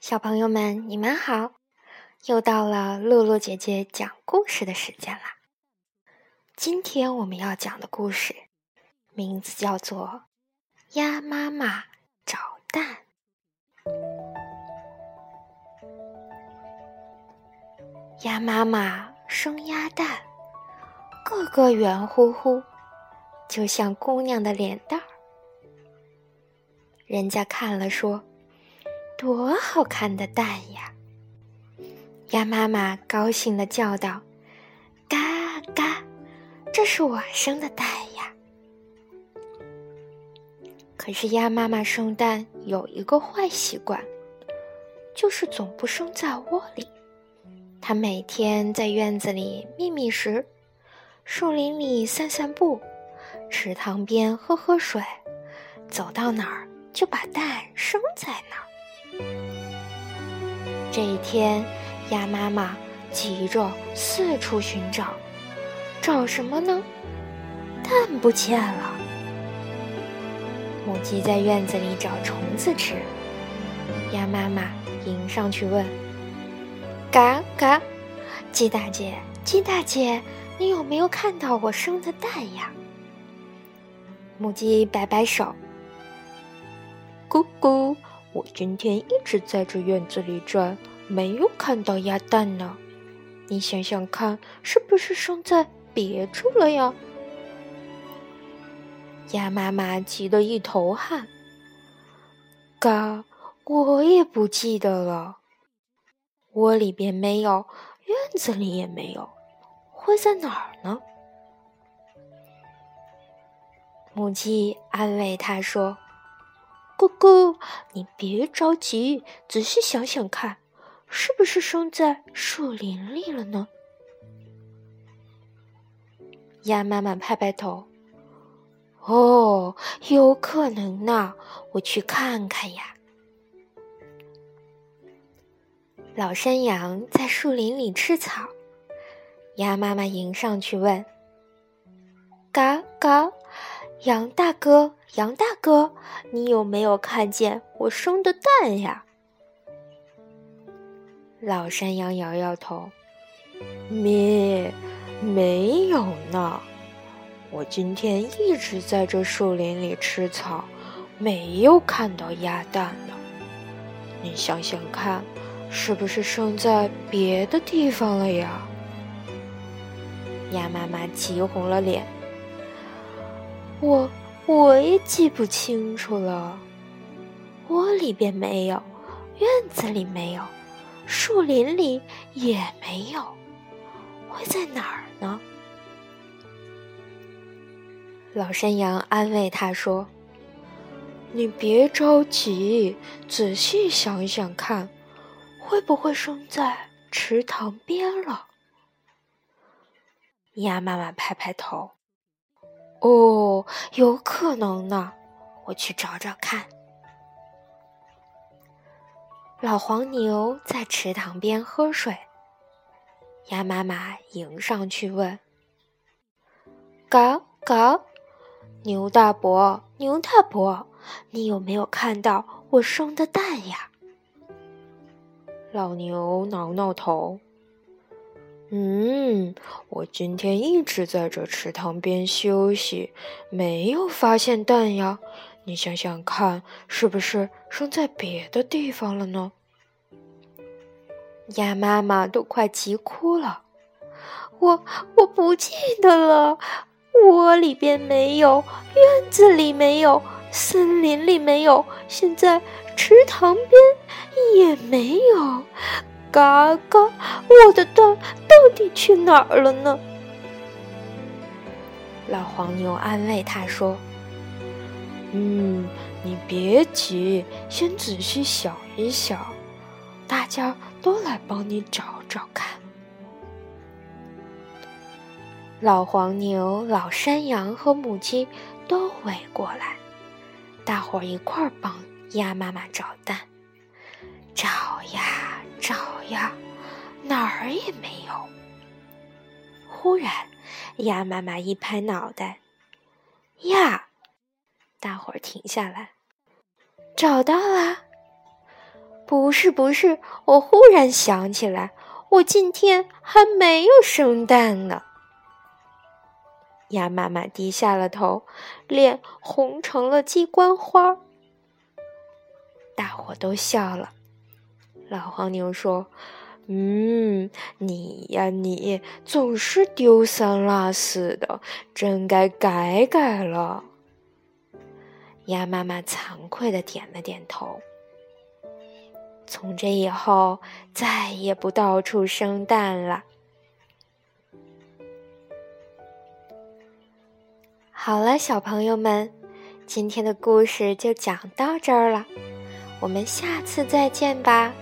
小朋友们，你们好！又到了露露姐姐讲故事的时间啦。今天我们要讲的故事名字叫做《鸭妈妈找蛋》。鸭妈妈生鸭蛋，个个圆乎乎，就像姑娘的脸蛋儿。人家看了说。多好看的蛋呀！鸭妈妈高兴地叫道：“嘎嘎，这是我生的蛋呀！”可是鸭妈妈生蛋有一个坏习惯，就是总不生在窝里。它每天在院子里觅觅食，树林里散散步，池塘边喝喝水，走到哪儿就把蛋生在哪儿。这一天，鸭妈妈急着四处寻找，找什么呢？蛋不见了。母鸡在院子里找虫子吃，鸭妈妈迎上去问：“嘎嘎，鸡大姐，鸡大姐，你有没有看到我生的蛋呀？”母鸡摆摆手：“咕咕。”我今天一直在这院子里转，没有看到鸭蛋呢。你想想看，是不是生在别处了呀？鸭妈妈急得一头汗。嘎，我也不记得了。窝里边没有，院子里也没有，会在哪儿呢？母鸡安慰它说。咕咕，你别着急，仔细想想看，是不是生在树林里了呢？鸭妈妈拍拍头，哦，有可能呢，我去看看呀。老山羊在树林里吃草，鸭妈妈迎上去问：“嘎嘎。”羊大哥，羊大哥，你有没有看见我生的蛋呀？老山羊摇摇头，咩，没有呢。我今天一直在这树林里吃草，没有看到鸭蛋呢。你想想看，是不是生在别的地方了呀？鸭妈妈急红了脸。我我也记不清楚了，窝里边没有，院子里没有，树林里也没有，会在哪儿呢？老山羊安慰他说：“你别着急，仔细想想看，会不会生在池塘边了？”鸭妈妈拍拍头。哦，有可能呢，我去找找看。老黄牛在池塘边喝水，鸭妈妈迎上去问：“嘎嘎，牛大伯，牛大伯，你有没有看到我生的蛋呀？”老牛挠挠头。嗯，我今天一直在这池塘边休息，没有发现蛋呀。你想想看，是不是生在别的地方了呢？鸭妈妈都快急哭了，我我不记得了，窝里边没有，院子里没有，森林里没有，现在池塘边也没有。嘎嘎，我的蛋到底去哪儿了呢？老黄牛安慰他说：“嗯，你别急，先仔细想一想，大家都来帮你找找看。”老黄牛、老山羊和母鸡都围过来，大伙儿一块儿帮鸭妈妈找蛋，找呀。找呀，哪儿也没有。忽然，鸭妈妈一拍脑袋，呀！大伙儿停下来，找到了！不是不是，我忽然想起来，我今天还没有生蛋呢。鸭妈妈低下了头，脸红成了鸡冠花。大伙都笑了。老黄牛说：“嗯，你呀，你总是丢三落四的，真该改改了。”鸭妈妈惭愧的点了点头。从这以后，再也不到处生蛋了。好了，小朋友们，今天的故事就讲到这儿了，我们下次再见吧。